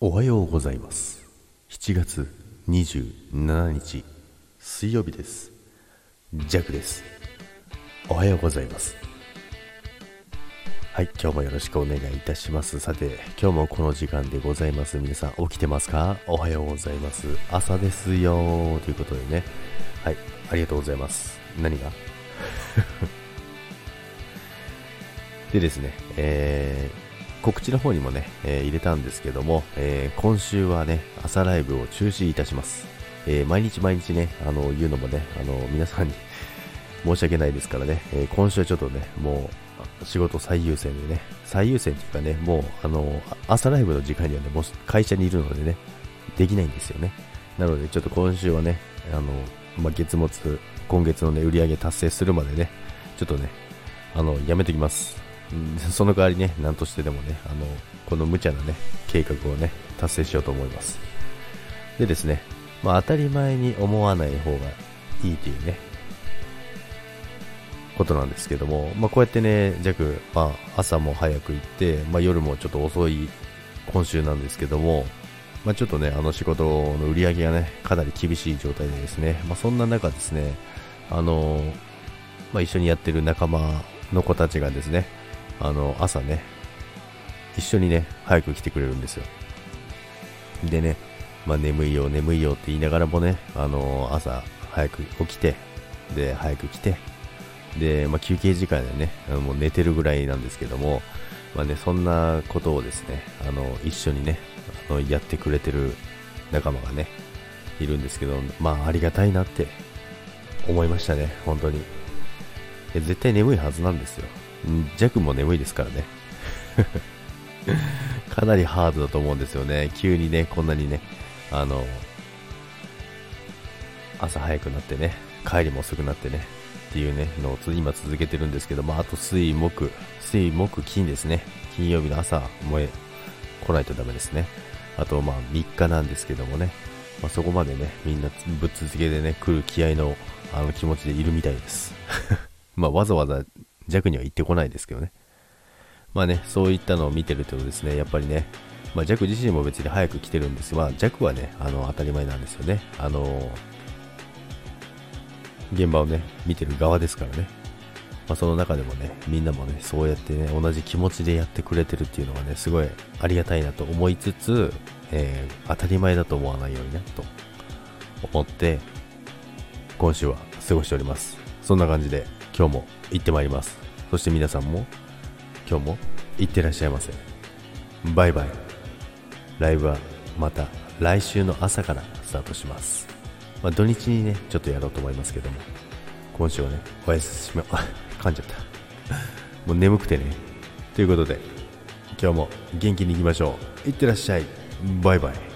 おはようございます。7月27日水曜日です。ジャクです。おはようございます。はい今日もよろしくお願いいたします。さて今日もこの時間でございます。皆さん起きてますか？おはようございます。朝ですよ。ということでね。はいありがとうございます。何が？でですね、えー告知の方にもね、えー、入れたんですけども、えー、今週はね、朝ライブを中止いたします。えー、毎日毎日ね、あの、言うのもね、あの、皆さんに 申し訳ないですからね、え今週はちょっとね、もう、仕事最優先でね、最優先っていうかね、もう、あの、朝ライブの時間にはね、もう会社にいるのでね、できないんですよね。なので、ちょっと今週はね、あの、まあ、月末、今月のね、売り上げ達成するまでね、ちょっとね、あの、やめてきます。うん、その代わりね、なんとしてでもね、あの、この無茶なね、計画をね、達成しようと思います。でですね、まあ当たり前に思わない方がいいというね、ことなんですけども、まあこうやってね、弱、まあ朝も早く行って、まあ夜もちょっと遅い今週なんですけども、まあちょっとね、あの仕事の売り上げがね、かなり厳しい状態でですね、まあそんな中ですね、あの、まあ一緒にやってる仲間の子たちがですね、あの、朝ね、一緒にね、早く来てくれるんですよ。でね、まあ、眠いよ、眠いよって言いながらもね、あの朝早く起きて、で、早く来て、で、まあ、休憩時間でね、もう寝てるぐらいなんですけども、まあね、そんなことをですね、あの、一緒にね、あの、やってくれてる仲間がね、いるんですけど、まあ、ありがたいなって思いましたね、本当に。絶対眠いはずなんですよ。弱も眠いですからね。かなりハードだと思うんですよね。急にね、こんなにね、あの、朝早くなってね、帰りも遅くなってね、っていうね、のを今続けてるんですけど、まあ、あと水、木、水、木、金ですね。金曜日の朝、燃え、来ないとダメですね。あと、まあ、3日なんですけどもね、まあ、そこまでね、みんなぶっ続けでね、来る気合の、あの気持ちでいるみたいです。まあ、わざわざ弱には行ってこないですけどね。まあね、そういったのを見てるとですね、やっぱりね、まあ、弱自身も別に早く来てるんですが、弱はね、あの、当たり前なんですよね。あの、現場をね、見てる側ですからね。まあ、その中でもね、みんなもね、そうやってね、同じ気持ちでやってくれてるっていうのがね、すごいありがたいなと思いつつ、えー、当たり前だと思わないようになと思って、今週は過ごしております。そんな感じで、今日も行ってまいります。そして皆さんも今日も行ってらっしゃいませ。バイバイ。ライブはまた来週の朝からスタートします。まあ、土日にね、ちょっとやろうと思いますけども、今週はね、おやすみ、噛んじゃった。もう眠くてね。ということで、今日も元気に行きましょう。いってらっしゃい。バイバイ。